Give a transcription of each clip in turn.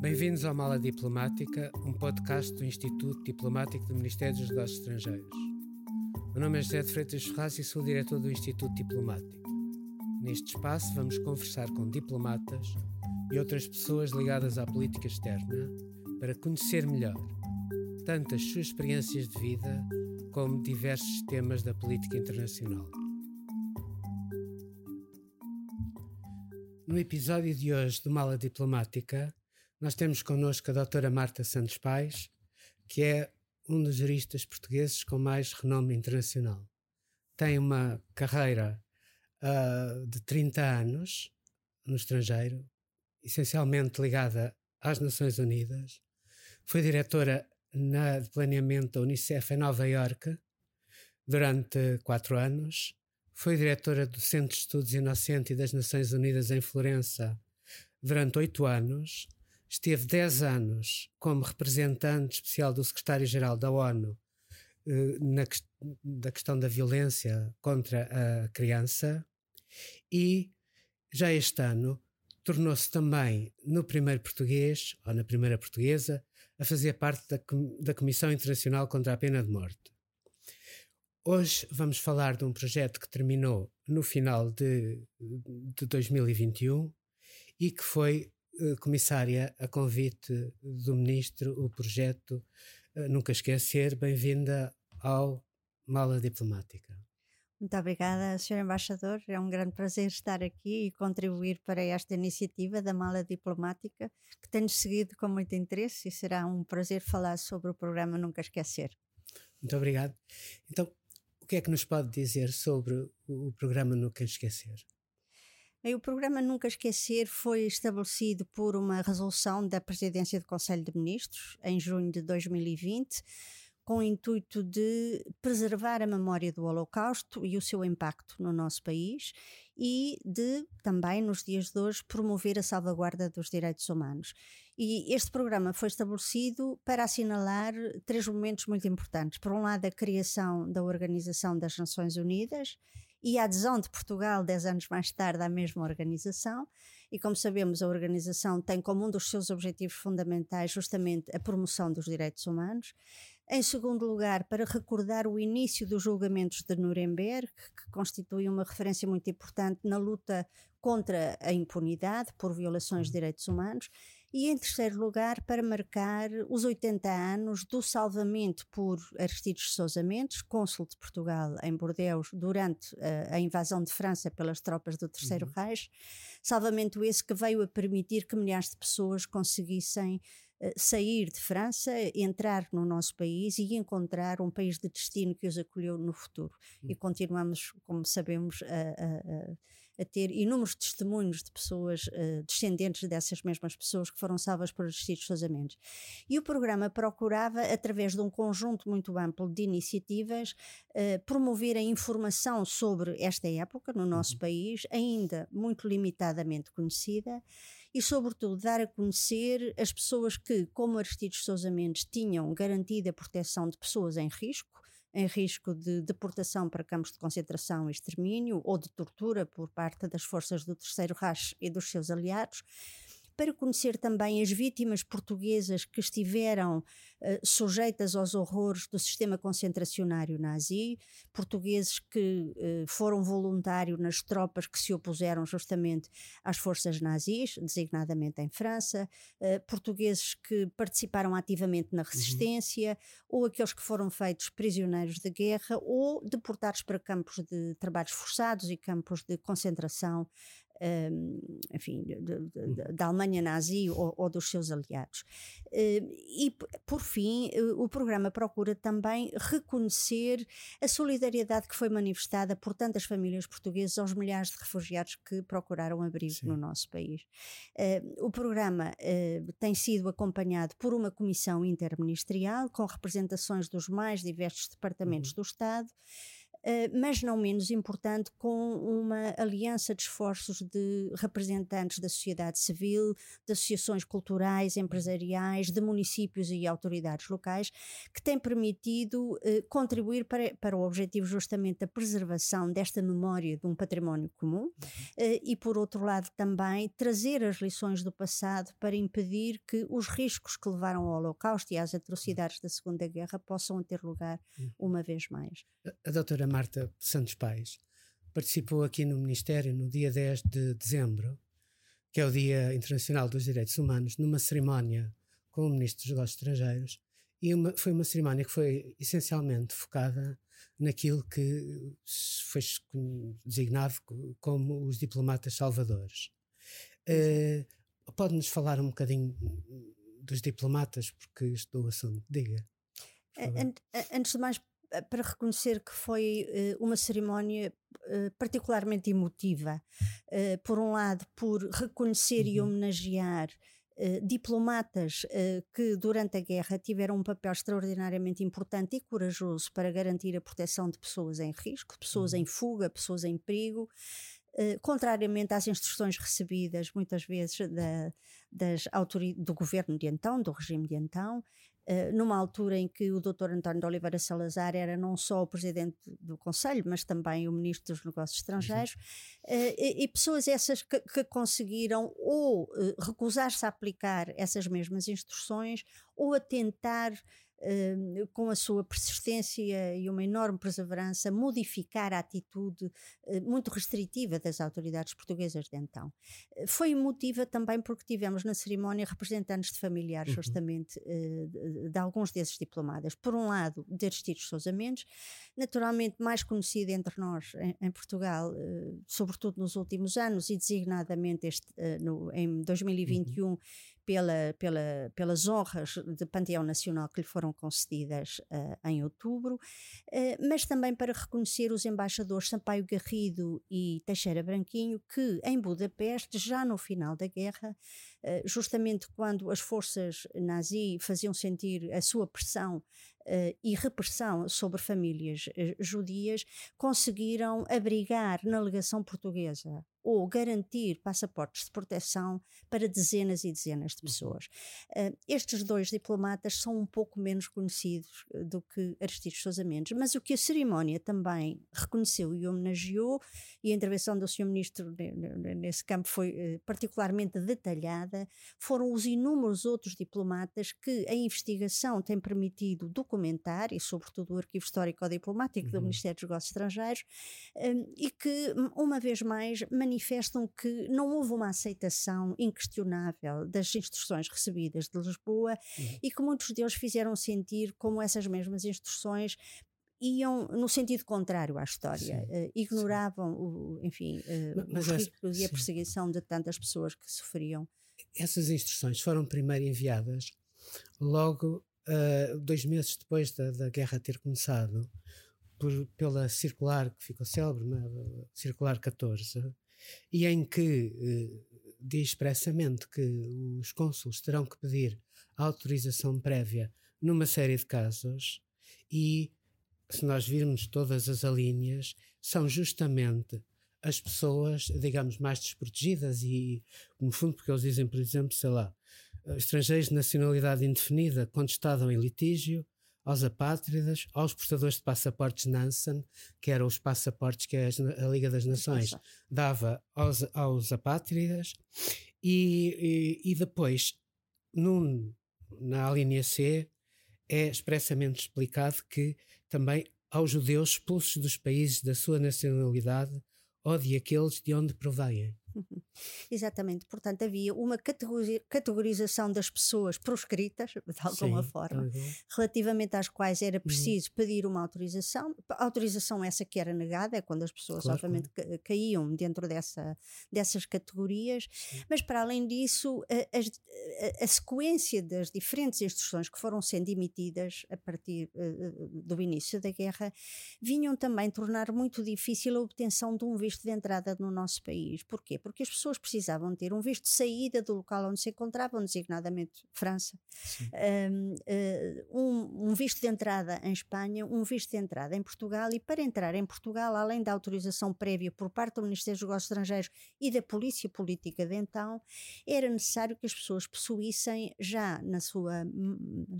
Bem-vindos ao Mala Diplomática, um podcast do Instituto Diplomático do Ministério dos Negócios Estrangeiros. Meu nome é José de Freitas Ferraz e sou diretor do Instituto Diplomático. Neste espaço vamos conversar com diplomatas e outras pessoas ligadas à política externa para conhecer melhor tanto as suas experiências de vida como diversos temas da política internacional. No episódio de hoje do Mala Diplomática, nós temos connosco a doutora Marta Santos Pais, que é um dos juristas portugueses com mais renome internacional. Tem uma carreira uh, de 30 anos no estrangeiro, essencialmente ligada às Nações Unidas. Foi diretora na, de planeamento da Unicef em Nova Iorque durante quatro anos. Foi diretora do Centro de Estudos Inocente das Nações Unidas em Florença durante oito anos. Esteve dez anos como representante especial do secretário-geral da ONU eh, na da questão da violência contra a criança e já este ano tornou-se também no primeiro português ou na primeira portuguesa a fazer parte da, da Comissão Internacional contra a Pena de Morte. Hoje vamos falar de um projeto que terminou no final de, de 2021 e que foi comissária a convite do Ministro o projeto uh, Nunca Esquecer. Bem-vinda ao Mala Diplomática. Muito obrigada, Sr. Embaixador. É um grande prazer estar aqui e contribuir para esta iniciativa da Mala Diplomática, que tenho seguido com muito interesse e será um prazer falar sobre o programa Nunca Esquecer. Muito obrigado. Então, o que é que nos pode dizer sobre o programa Nunca Esquecer? O programa Nunca Esquecer foi estabelecido por uma resolução da Presidência do Conselho de Ministros em junho de 2020 com o intuito de preservar a memória do Holocausto e o seu impacto no nosso país e de também, nos dias de hoje, promover a salvaguarda dos direitos humanos. E este programa foi estabelecido para assinalar três momentos muito importantes. Por um lado, a criação da Organização das Nações Unidas e a adesão de Portugal, dez anos mais tarde, à mesma organização. E como sabemos, a organização tem como um dos seus objetivos fundamentais justamente a promoção dos direitos humanos. Em segundo lugar, para recordar o início dos julgamentos de Nuremberg, que constitui uma referência muito importante na luta contra a impunidade por violações de direitos humanos. E em terceiro lugar, para marcar os 80 anos do salvamento por Aristides Sousa Mendes, cônsul de Portugal em Bordeaux, durante a, a invasão de França pelas tropas do Terceiro uhum. Reich. Salvamento esse que veio a permitir que milhares de pessoas conseguissem eh, sair de França, entrar no nosso país e encontrar um país de destino que os acolheu no futuro. E hum. continuamos, como sabemos, a, a, a ter inúmeros testemunhos de pessoas uh, descendentes dessas mesmas pessoas que foram salvas por distintos casamentos. E o programa procurava, através de um conjunto muito amplo de iniciativas, uh, promover a informação sobre esta época no nosso uhum. país, ainda muito limitadamente conhecida, e, sobretudo, dar a conhecer as pessoas que, como Aristides Sousa Mendes, tinham garantida a proteção de pessoas em risco, em risco de deportação para campos de concentração e extermínio ou de tortura por parte das forças do Terceiro Reich e dos seus aliados para conhecer também as vítimas portuguesas que estiveram uh, sujeitas aos horrores do sistema concentracionário nazi, portugueses que uh, foram voluntários nas tropas que se opuseram justamente às forças nazis, designadamente em França, uh, portugueses que participaram ativamente na uhum. resistência, uhum. ou aqueles que foram feitos prisioneiros de guerra ou deportados para campos de trabalhos forçados e campos de concentração enfim, de, de, hum. da Alemanha nazi ou, ou, dos seus aliados. e, por fim, eh, o programa procura também reconhecer a solidariedade que foi manifestada por tantas famílias portuguesas aos milhares de refugiados que procuraram abrigo Sim. no nosso país. o programa tem sido acompanhado por uma comissão interministerial com representações dos mais diversos departamentos uhum. do Estado mas não menos importante, com uma aliança de esforços de representantes da sociedade civil, de associações culturais, empresariais, de municípios e autoridades locais, que tem permitido eh, contribuir para, para o objetivo justamente da preservação desta memória de um património comum uhum. eh, e, por outro lado, também trazer as lições do passado para impedir que os riscos que levaram ao Holocausto e às atrocidades da Segunda Guerra possam ter lugar uhum. uma vez mais. A, a doutora Marta Santos Pais, participou aqui no Ministério no dia 10 de dezembro, que é o Dia Internacional dos Direitos Humanos, numa cerimónia com o Ministro dos Negócios Estrangeiros, e uma, foi uma cerimónia que foi essencialmente focada naquilo que foi designado como os diplomatas salvadores. Uh, Pode-nos falar um bocadinho dos diplomatas, porque estou assunto, diga. Antes de mais, para reconhecer que foi uh, uma cerimónia uh, particularmente emotiva. Uh, por um lado, por reconhecer uhum. e homenagear diplomatas que durante a guerra tiveram um papel extraordinariamente importante e corajoso para garantir a proteção de pessoas em risco, pessoas uhum. em fuga, pessoas em perigo. contrariamente às instruções recebidas muitas vezes da, das do governo de então, do regime de então, eh, numa altura em que o Dr. António de Oliveira Salazar era não só o presidente do Conselho, mas também o ministro dos Negócios Estrangeiros, uhum. e, e, pessoas essas que, que conseguiram ou uh, recusar-se a aplicar essas mesmas instruções ou a tentar Uh, com a sua persistência e uma enorme perseverança, modificar a atitude uh, muito restritiva das autoridades portuguesas de então. Uh, foi emotiva também porque tivemos na cerimónia representantes de familiares, uhum. justamente, de, de, alguns desses diplomadas. Por um lado, de Aristides Sousa Mendes, naturalmente mais conhecido entre nós em, em Portugal, sobretudo nos últimos anos e designadamente este, no, em 2021. Uhum pela, pela, pelas honras de Panteão Nacional que lhe foram concedidas uh, em outubro, uh, mas também para reconhecer os embaixadores Sampaio Garrido e Teixeira Branquinho, que em Budapeste, já no final da guerra, uh, justamente quando as forças nazi faziam sentir a sua pressão e repressão sobre famílias judias conseguiram abrigar na legação portuguesa ou garantir passaportes de proteção para dezenas e dezenas de uhum. pessoas. Uh, estes dois diplomatas são um pouco menos conhecidos do que Aristides Sousa Mendes, mas o que a cerimónia também reconheceu e homenageou, e a intervenção do Sr. Ministro nesse campo foi particularmente detalhada, foram os inúmeros outros diplomatas que a investigação tem permitido documentar, e sobretudo o Arquivo Histórico-Diplomático uhum. do Ministério dos Negócios Estrangeiros, um, e que, uma vez mais, manifestam que não houve uma aceitação inquestionável das instruções recebidas de Lisboa uhum. e que muitos deles fizeram sentir como essas mesmas instruções iam no sentido contrário à história, uh, ignoravam, o, enfim, uh, os riscos e a perseguição de tantas pessoas que sofriam. Essas instruções foram primeiro enviadas logo uh, dois meses depois da, da guerra ter começado, por, pela circular que ficou célebre, circular 14, e em que uh, diz expressamente que os cônsules terão que pedir autorização prévia numa série de casos e se nós virmos todas as alíneas, são justamente as pessoas, digamos, mais desprotegidas e, no fundo, porque eles dizem, por exemplo, sei lá, estrangeiros de nacionalidade indefinida estavam em litígio, aos apátridas, aos portadores de passaportes Nansen, que eram os passaportes que a Liga das Nações dava aos, aos apátridas, e, e, e depois, num, na linha C, é expressamente explicado que também aos judeus expulsos dos países da sua nacionalidade ou de aqueles de onde provêm. Exatamente, portanto havia uma categorização das pessoas proscritas, de alguma Sim, forma, uhum. relativamente às quais era uhum. preciso uhum. pedir uma autorização, autorização essa que era negada, é quando as pessoas claro, obviamente caíam dentro dessa, dessas categorias, Sim. mas para além disso, a, a, a, sequência das diferentes instruções que foram sendo emitidas a partir uh, do início da guerra vinham também tornar muito difícil a obtenção de um visto de entrada no nosso país. Porquê? Porque as pessoas precisavam ter um visto de saída do local onde se encontravam, designadamente França, um, um, visto de entrada em Espanha, um visto de entrada em Portugal e para entrar em Portugal, além da autorização prévia por parte do Ministério dos Negócios Estrangeiros e da Polícia Política de então, era necessário que as pessoas possuíssem já na sua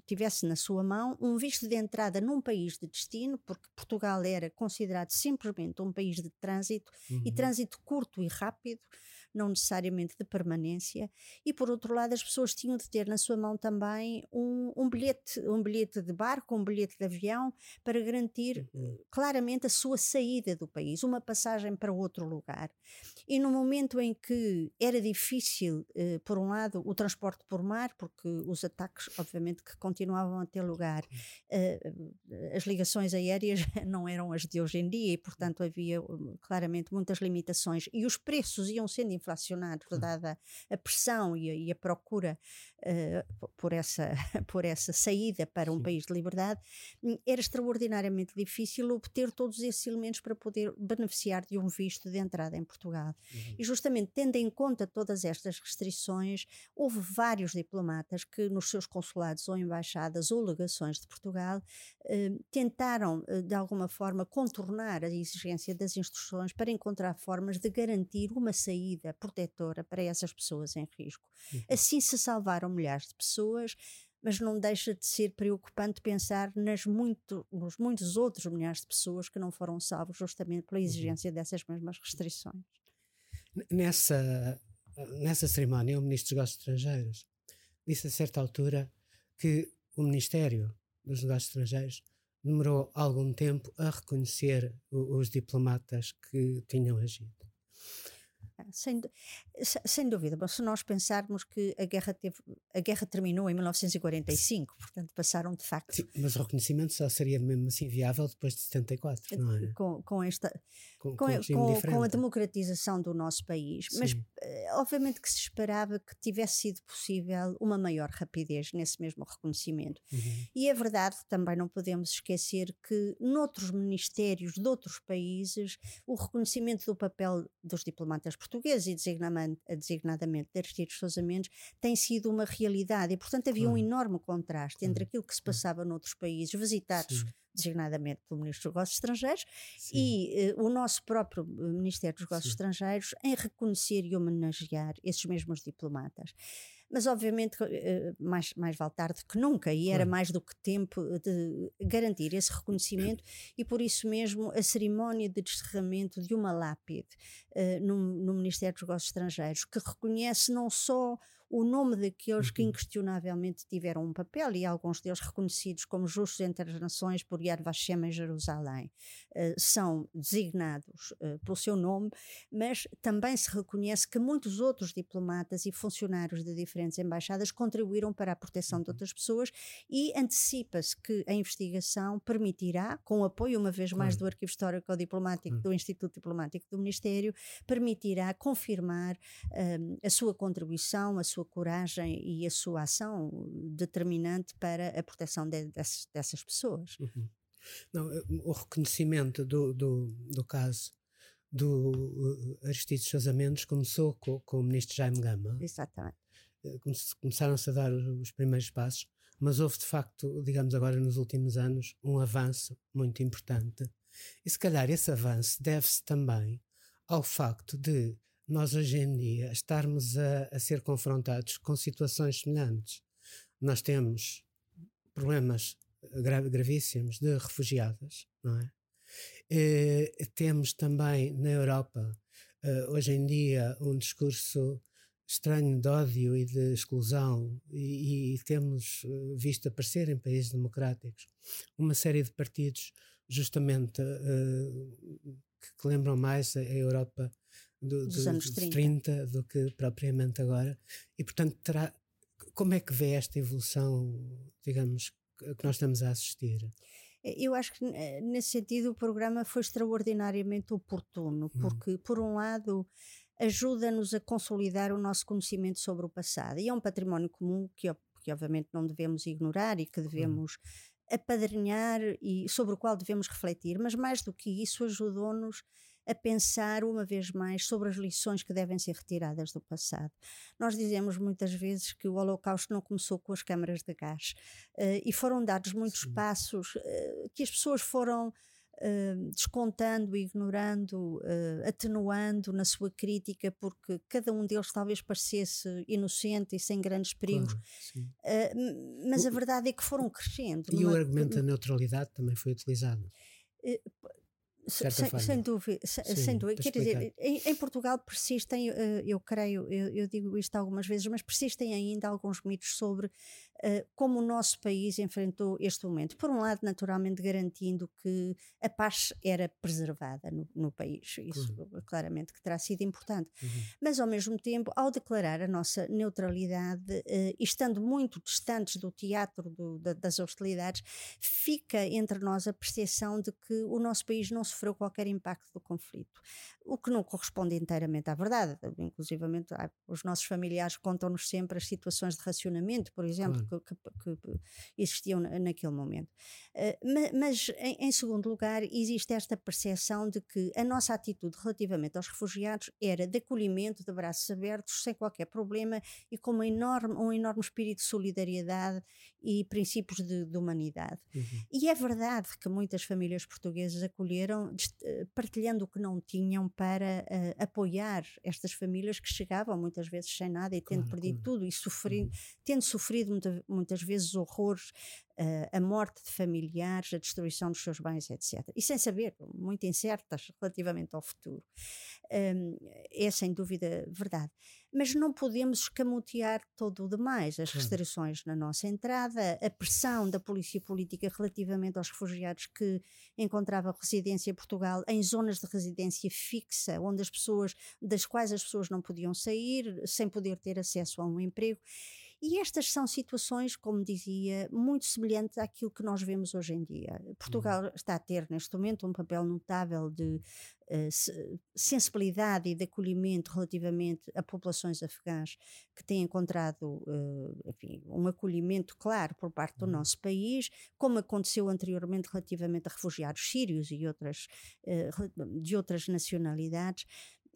tivesse na sua mão um visto de entrada num país de destino, porque Portugal era considerado simplesmente um país de trânsito uhum. e trânsito curto e rápido não necessariamente de permanência, e por outro lado as pessoas tinham de ter na sua mão também um, um bilhete, um bilhete de barco, um bilhete de avião, para garantir uhum. claramente a sua saída do país, uma passagem para outro lugar. E no momento em que era difícil, eh, por um lado, o transporte por mar, porque os ataques, obviamente, que continuavam a ter lugar, eh, as ligações aéreas não eram as de hoje em dia e, portanto, havia claramente muitas limitações e os preços iam sendo inflacionado, hum. dada a pressão e a, e a procura uh, por, essa, por essa saída para um Sim. país de liberdade, hum, era extraordinariamente difícil obter todos esses elementos para poder beneficiar de um visto de entrada em Portugal. Uhum. E justamente tendo em conta todas estas restrições, houve vários diplomatas que nos seus consulados ou embaixadas ou legações de Portugal eh, tentaram eh, de alguma forma contornar a exigência das instruções para encontrar formas de garantir uma saída protetora para essas pessoas em risco. Uhum. Assim se salvaram milhares de pessoas, mas não deixa de ser preocupante pensar nas muito, nos muitos outros milhares de pessoas que não foram salvos justamente pela uhum. exigência dessas mesmas restrições. Nessa, nessa cerimónia, o Ministro dos Negócios Estrangeiros disse a certa altura que o Ministério dos Negócios Estrangeiros demorou algum tempo a reconhecer os diplomatas que tinham agido. Sem, sem dúvida, mas se nós pensarmos que a guerra, teve, a guerra terminou em 1945, portanto passaram de facto. Sim, mas o reconhecimento só seria mesmo assim viável depois de 74, não é? Com, com esta. Com, com, com, com a democratização do nosso país. Sim. Mas eh, obviamente que se esperava que tivesse sido possível uma maior rapidez nesse mesmo reconhecimento. Uhum. E é verdade, também não podemos esquecer que noutros ministérios de outros países o reconhecimento do papel dos diplomatas portugueses português e designadamente, de Aristides Sousa Mendes tem sido uma realidade e portanto havia um enorme contraste entre aquilo que se passava noutros países visitados Sim. designadamente pelo Ministro dos Negócios Estrangeiros Sim. e uh, o nosso próprio eh, Ministério dos Negócios Sim. Estrangeiros em reconhecer e homenagear esses mesmos diplomatas mas obviamente eh, mais, mais vale tarde que nunca, e era mais do que tempo de garantir esse reconhecimento, e por isso mesmo a cerimónia de desterramento de uma lápide uh, no, no Ministério dos Negócios Estrangeiros, que reconhece não só o nome daqueles que uhum. inquestionavelmente tiveram um papel e alguns deles reconhecidos como justos entre as nações por Yad Vashem em Jerusalém uh, são designados uh, pelo seu nome, mas também se reconhece que muitos outros diplomatas e funcionários de diferentes embaixadas contribuíram para a proteção de uhum. outras pessoas e antecipa-se que a investigação permitirá, com apoio uma vez mais do Arquivo Histórico Diplomático uhum. do Instituto Diplomático do Ministério, permitirá confirmar um, a sua contribuição, a sua sua coragem e a sua ação determinante para a proteção de, dessas, dessas, pessoas. Uhum. Não, eh, o reconhecimento do, do, do caso do eh, Aristides Sousa Mendes começou com, com, o ministro Jaime Gama. Exatamente. Eh, começaram-se a dar os primeiros passos, mas houve de facto, digamos agora nos últimos anos, um avanço muito importante. E se calhar esse avanço deve-se também ao facto de nós hoje em dia estarmos a, a ser confrontados com situações semelhantes. Nós temos problemas gra gravíssimos de refugiadas, não é? E, eh, temos também na Europa, uh, hoje em dia, um discurso estranho de ódio e de exclusão, e, e temos visto aparecer em países democráticos uma série de partidos, justamente uh, que, que, lembram mais a Europa do, dos do, anos 30. 30 do que propriamente agora. E, portanto, terá, como é que vê esta evolução, digamos, que nós estamos a assistir? Eu acho que eh, nesse sentido o programa foi extraordinariamente oportuno, hum. porque, por um lado, ajuda-nos a consolidar o nosso conhecimento sobre o passado. E é um património comum que, que obviamente não devemos ignorar e que devemos apadrinhar e sobre o qual devemos refletir, mas mais do que isso, ajudou-nos a pensar uma vez mais sobre as lições que devem ser retiradas do passado. Nós dizemos muitas vezes que o Holocausto não começou com as câmaras de gás uh, e foram dados muitos Sim. passos uh, que as pessoas foram Uh, descontando, ignorando, atenuando na sua crítica, porque cada um deles talvez parecesse inocente e sem grandes perigos. Claro, mas a verdade é que foram crescendo. E numa, o argumento da neutralidade também foi utilizado. Sem, sem, dúvida, sem, sem dúvida. Quer dizer, em, em, Portugal persistem, eu creio, eu, eu, digo isto algumas vezes, mas persistem ainda alguns mitos sobre eh, como o nosso país enfrentou este momento. Por um lado, naturalmente, garantindo que a paz era preservada no, no país, isso uhum. claramente que terá sido importante. Uhum. Mas, ao mesmo tempo, ao declarar a nossa neutralidade uh, e estando muito distantes do teatro do, da, das hostilidades, fica entre nós a percepção de que o nosso país não sofreu qualquer impacto do conflito, o que não corresponde inteiramente à verdade. Inclusive, os nossos familiares contam-nos sempre as situações de racionamento, por exemplo, que, que, que existiam naquele momento. Uh, mas, em, em, segundo lugar, existe esta percepção de que a nossa atitude relativamente aos refugiados era de acolhimento, de braços abertos, sem qualquer problema e com uma enorme, um enorme espírito de solidariedade e princípios de, de humanidade. Uhum. E é verdade que muitas famílias portuguesas acolheram, eh, partilhando o que não tinham para uh, apoiar estas famílias que chegavam muitas vezes sem nada e tendo claro, perdido claro. tudo e sofrendo, uhum. tendo sofrido muita, muitas vezes horrores, uh, a morte de familiares, a destruição dos seus bens, etc. E sem saber, muito incertas relativamente ao futuro. Um, é sem dúvida verdade. Mas não podemos escamotear todo o demais. As restrições na nossa entrada, a pressão da polícia política relativamente aos refugiados que encontravam residência em Portugal em zonas de residência fixa, onde as pessoas, das quais as pessoas não podiam sair, sem poder ter acesso a um emprego. E estas são situações, como dizia, muito semelhantes àquilo que nós vemos hoje em dia. Portugal uhum. está a ter, neste momento, um papel notável de uh, sensibilidade e de acolhimento relativamente a populações afegãs que têm encontrado uh, enfim, um acolhimento claro por parte do uhum. nosso país, como aconteceu anteriormente relativamente a refugiados sírios e outras, uh, de outras nacionalidades.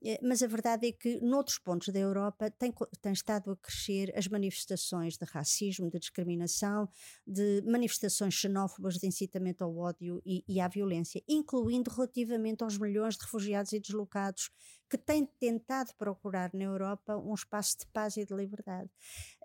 Eh, mas a verdade é que noutros pontos da Europa tem, tem estado a crescer as manifestações de racismo, de discriminação, de manifestações xenófobas de incitamento ao ódio e, e à violência, incluindo relativamente aos milhões de refugiados e deslocados que têm tentado procurar na Europa um espaço de paz e de liberdade.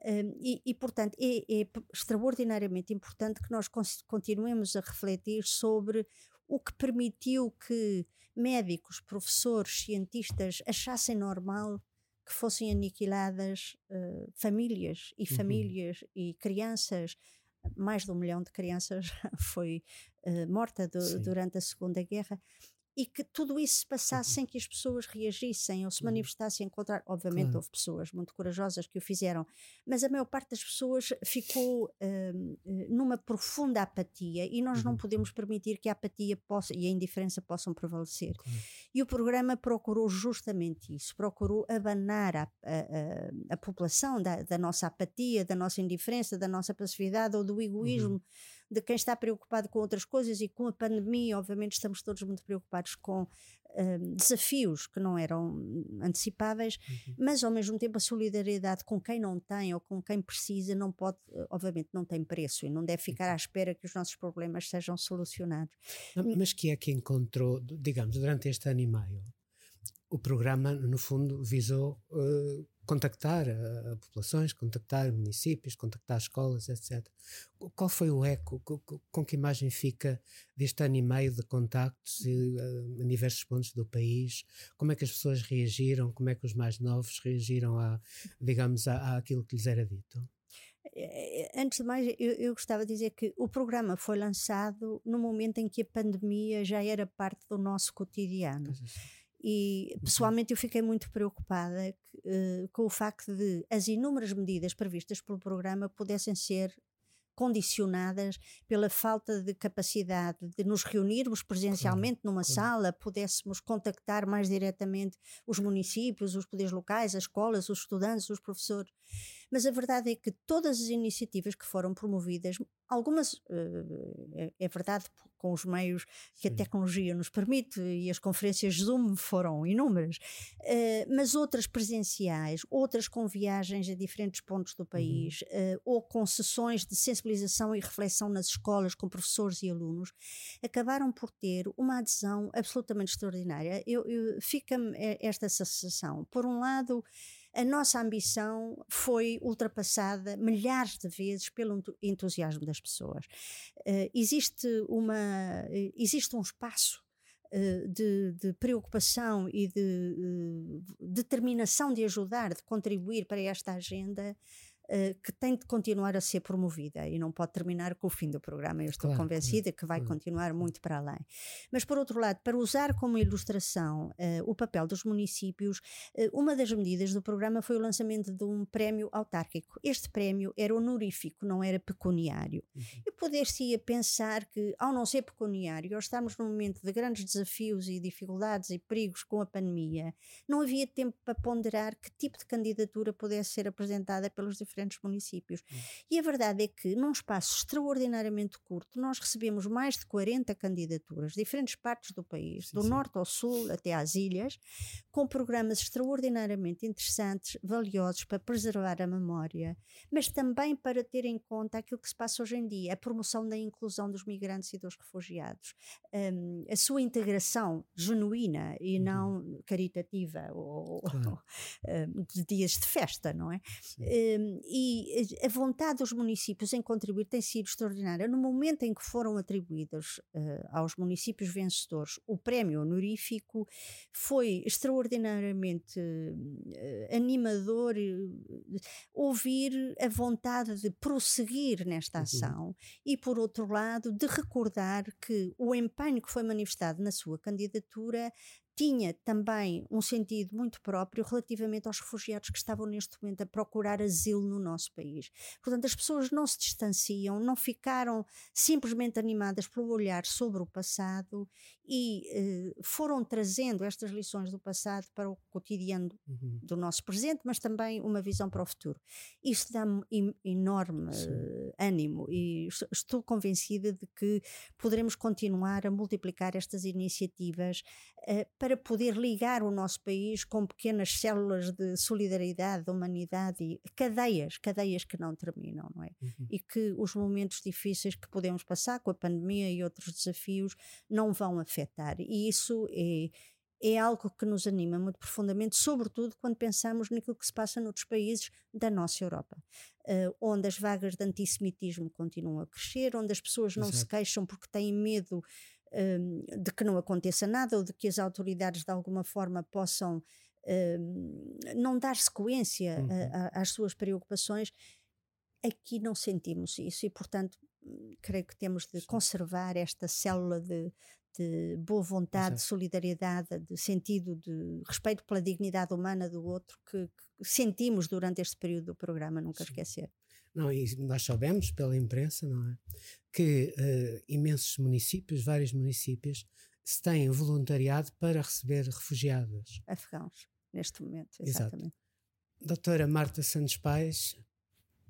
Um, e, e, portanto, é, é, extraordinariamente importante que nós continuemos a refletir sobre o que permitiu que médicos, professores, cientistas achassem normal que fossem aniquiladas uh, famílias e uhum. famílias e crianças. Mais de um milhão de crianças foi uh, morta do, durante a Segunda Guerra e que tudo isso se passasse uhum. sem que as pessoas reagissem ou se uhum. manifestassem contra. Obviamente, claro. houve pessoas muito corajosas que o fizeram, mas a maior parte das pessoas ficou uh, numa profunda apatia e nós uhum. não podemos permitir que a apatia possa e a indiferença possam prevalecer. Claro. E o programa procurou justamente isso, procurou abanar a, a, a, a população da, da, nossa apatia, da nossa indiferença, da nossa passividade ou do egoísmo. Uhum de quem está preocupado com outras coisas e com a pandemia, obviamente, estamos todos muito preocupados com uh, desafios que não eram antecipáveis, uhum. mas ao mesmo tempo a solidariedade com quem não tem ou com quem precisa não pode, obviamente, não tem preço e não deve ficar à espera que os nossos problemas sejam solucionados. Mas que é que encontrou, digamos, durante este ano e meio? O programa, no fundo, visou uh, contactar uh, populações, contactar municípios, contactar escolas, etc. Qual foi o eco? Com que imagem fica deste ano e meio de contactos uh, em diversos pontos do país? Como é que as pessoas reagiram? Como é que os mais novos reagiram a, digamos, a, àquilo que lhes era dito? Eh, eh, antes de mais, eu, eu, gostava de dizer que o programa foi lançado no momento em que a pandemia já era parte do nosso cotidiano. E uhum. pessoalmente eu fiquei muito preocupada uh, com o facto de as inúmeras medidas previstas pelo programa pudessem ser condicionadas pela falta de capacidade de nos reunirmos presencialmente claro, numa claro. sala, pudéssemos contactar mais diretamente os municípios, os poderes locais, as escolas, os estudantes, os professores. Mas a verdade é que todas as iniciativas que foram promovidas, algumas, uh, é, é, verdade, com os meios que Sim. a tecnologia nos permite, e as conferências Zoom foram inúmeras, uh, mas outras presenciais, outras com viagens a diferentes pontos do país, uhum. uh, ou com sessões de sensibilização e reflexão nas escolas com professores e alunos, acabaram por ter uma adesão absolutamente extraordinária. Eu, eu Fica-me esta sensação. Por um lado, a nossa ambição foi ultrapassada milhares de vezes pelo entusiasmo das pessoas. Uh, existe, uma, uh, existe um espaço uh, de, de, preocupação e de determinação de ajudar, de contribuir para esta agenda eh, que tem de continuar a ser promovida e não pode terminar com o fim do programa. Eu estou claro, convencida que vai continuar muito para além. Mas, por outro lado, para usar como ilustração uh, o papel dos municípios, uh, uma das medidas do programa foi o lançamento de um prémio autárquico. Este prémio era honorífico, não era pecuniário. Uhum. E poder-se-ia pensar que, ao não ser pecuniário, ao estarmos num momento de grandes desafios e dificuldades e perigos com a pandemia, não havia tempo para ponderar que tipo de candidatura pudesse ser apresentada pelos diferentes diferentes municípios. Hum. E a verdade é que, num espaço extraordinariamente curto, nós recebemos mais de 40 candidaturas, diferentes partes do país, sim, do sim. norte ao sul até às ilhas, com programas extraordinariamente interessantes, valiosos para preservar a memória, mas também para ter em conta aquilo que se passa hoje em dia, a promoção da inclusão dos migrantes e dos refugiados, um, a sua integração genuína e uhum. não caritativa ou, claro. ou um, de dias de festa, não é? Um, e a vontade dos municípios em contribuir tem sido extraordinária. No momento em que foram atribuídos uh, aos municípios vencedores o prémio honorífico, foi extraordinariamente uh, animador uh, ouvir a vontade de prosseguir nesta uhum. ação uhum. e, por outro lado, de recordar que o empenho que foi manifestado na sua candidatura tinha também um sentido muito próprio relativamente aos refugiados que estavam neste momento a procurar asilo no nosso país. Portanto, as pessoas não se distanciam, não ficaram simplesmente animadas pelo olhar sobre o passado e eh, foram trazendo estas lições do passado para o cotidiano uhum. do nosso presente, mas também uma visão para o futuro. Isso dá-me enorme uh, ânimo e estou convencida de que poderemos continuar a multiplicar estas iniciativas uh, para poder ligar o nosso país com pequenas células de solidariedade, de humanidade e cadeias, cadeias que não terminam, não é? Uhum. E que os momentos difíceis que podemos passar com a pandemia e outros desafios não vão afetar. E isso é é algo que nos anima muito profundamente, sobretudo quando pensamos naquilo que se passa noutros países da nossa Europa, uh, onde as vagas de antissemitismo continuam a crescer, onde as pessoas não Exato. se queixam porque têm medo um, de que não aconteça nada ou de que as autoridades de alguma forma possam um, não dar sequência uhum. a, a, às suas preocupações. Aqui não sentimos isso e, portanto, creio que temos de conservar esta célula de, de boa vontade, de solidariedade, de sentido de respeito pela dignidade humana do outro que, que sentimos durante este período do programa, nunca Sim. esquecer. Não, e nós soubemos pela imprensa, não é? Que uh, imensos municípios, vários municípios, se têm voluntariado para receber refugiados. Afegãos, neste momento, exatamente. Exato. Doutora Marta Santos Pais,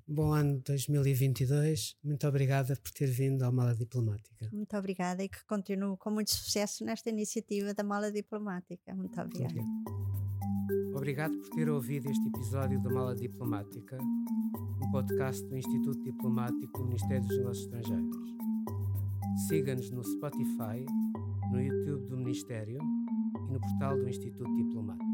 bom ano 2022. Muito obrigada por ter vindo à Mala Diplomática. Muito obrigada e que continue com muito sucesso nesta iniciativa da Mala Diplomática. Muito obrigada. Obrigado. Obrigado por ter ouvido este episódio da Mala Diplomática, um podcast do Instituto Diplomático do Ministério dos Negócios Estrangeiros. Siga-nos no Spotify, no YouTube do Ministério e no portal do Instituto Diplomático.